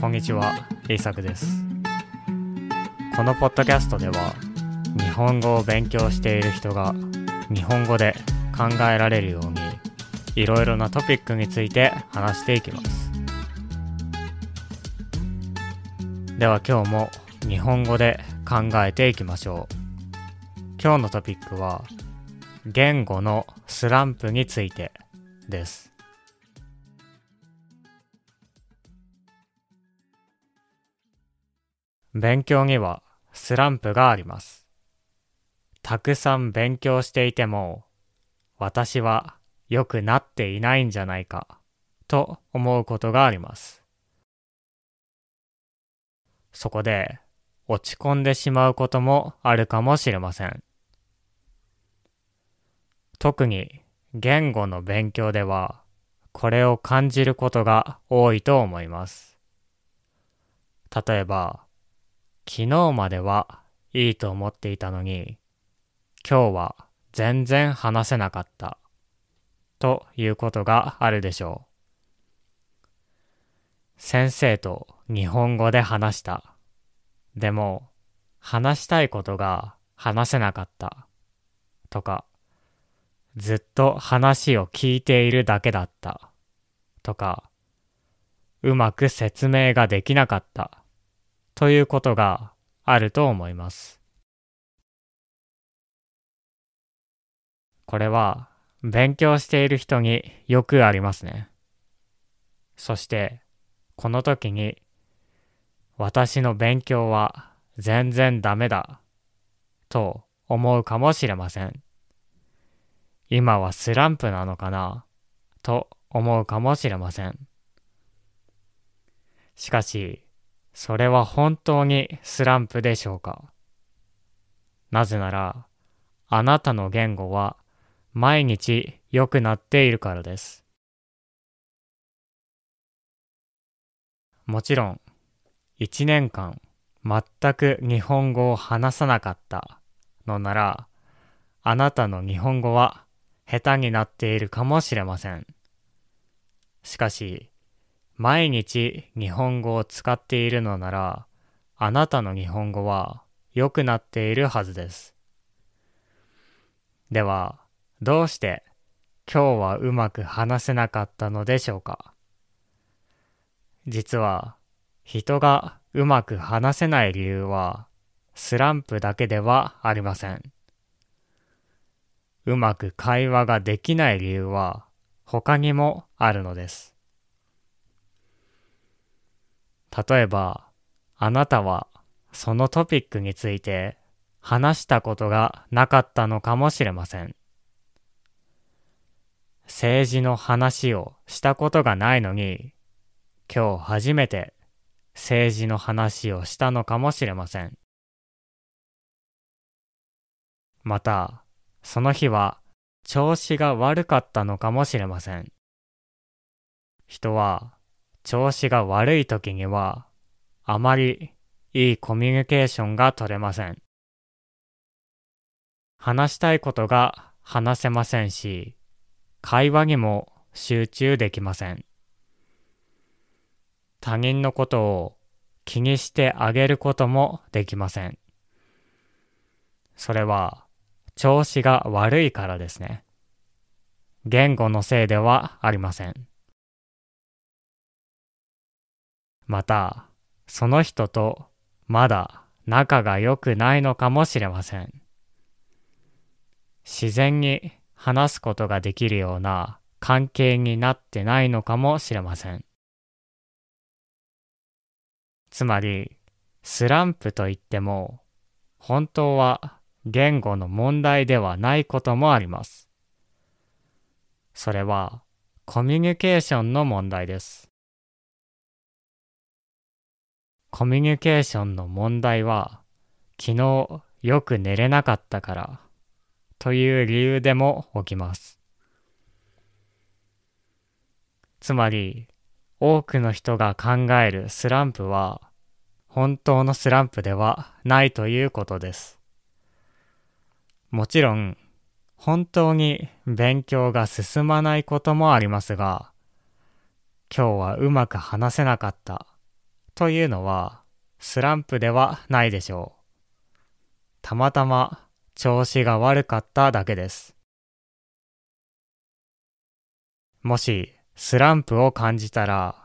こんにちは、イサクです。このポッドキャストでは、日本語を勉強している人が日本語で考えられるように、いろいろなトピックについて話していきます。では今日も日本語で考えていきましょう。今日のトピックは、言語のスランプについてです。勉強にはスランプがあります。たくさん勉強していても、私は良くなっていないんじゃないか、と思うことがあります。そこで、落ち込んでしまうこともあるかもしれません。特に言語の勉強では、これを感じることが多いと思います。例えば、昨日まではいいと思っていたのに、今日は全然話せなかった、ということがあるでしょう。先生と日本語で話した。でも、話したいことが話せなかった、とか、ずっと話を聞いているだけだった、とか、うまく説明ができなかった、ということがあると思います。これは勉強している人によくありますね。そして、この時に私の勉強は全然ダメだと思うかもしれません。今はスランプなのかなと思うかもしれません。しかし、それは本当にスランプでしょうか？なぜなら、あなたの言語は毎日良くなっているからです。もちろん、一年間全く日本語を話さなかったのなら、あなたの日本語は下手になっているかもしれません。しかし、毎日日本語を使っているのなら、あなたの日本語は良くなっているはずです。では、どうして今日はうまく話せなかったのでしょうか？実は、人がうまく話せない理由は、スランプだけではありません。うまく会話ができない理由は他にもあるのです。例えば、あなたはそのトピックについて話したことがなかったのかもしれません。政治の話をしたことがないのに、今日初めて政治の話をしたのかもしれません。また、その日は調子が悪かったのかもしれません。人は調子が悪い時にはあまりいいコミュニケーションが取れません。話したいことが話せませんし、会話にも集中できません。他人のことを気にしてあげることもできません。それは調子が悪いからですね。言語のせいではありません。また、その人とまだ仲が良くないのかもしれません。自然に話すことができるような関係になってないのかもしれません。つまり、スランプといっても、本当は言語の問題ではないこともあります。それはコミュニケーションの問題です。コミュニケーションの問題は昨日よく寝れなかったからという理由でも起きます。つまり多くの人が考えるスランプは本当のスランプではないということです。もちろん、本当に勉強が進まないこともありますが、今日はうまく話せなかったというのはスランプではないでしょう。たまたま調子が悪かっただけです。もしスランプを感じたら、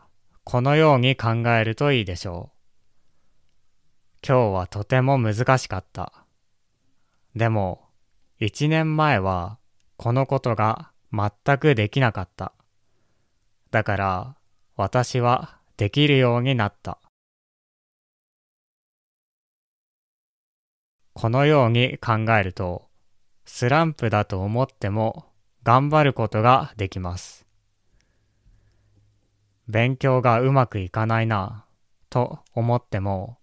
このように考えるといいでしょう。今日はとても難しかった。でも、一年前はこのことが全くできなかった。だから、私はできるようになった。このように考えると、スランプだと思っても頑張ることができます。勉強がうまくいかないなと思っても、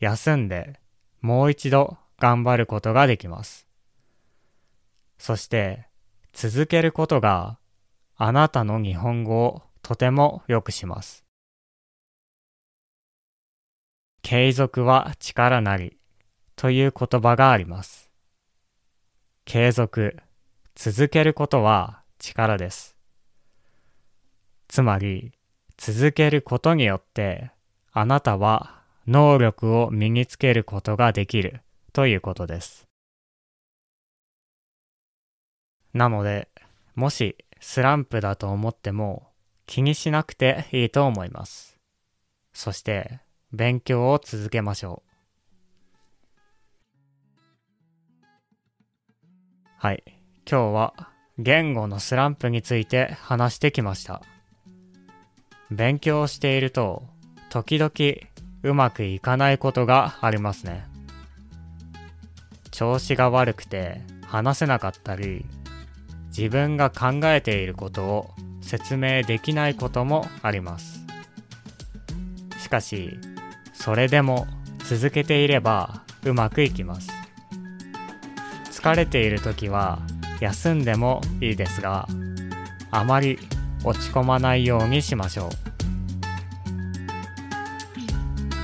休んでもう一度頑張ることができます。そして続けることがあなたの日本語をとても良くします。継続は力なりという言葉があります。継続、続けることは力です。つまり、続けることによってあなたは能力を身につけることができるということです。なので、もしスランプだと思っても気にしなくていいと思います。そして勉強を続けましょう。はい。今日は言語のスランプについて話してきました。勉強していると時々うまくいかないことがありますね。調子が悪くて話せなかったり、自分が考えていることを説明できないこともあります。しかし、それでも続けていればうまくいきます。疲れている時は休んでもいいですがあまり落ち込まないようにしましょ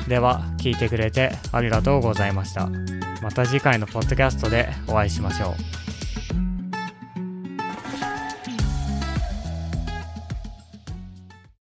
う。では聞いてくれてありがとうございました。また次回のポッドキャストでお会いしましょう。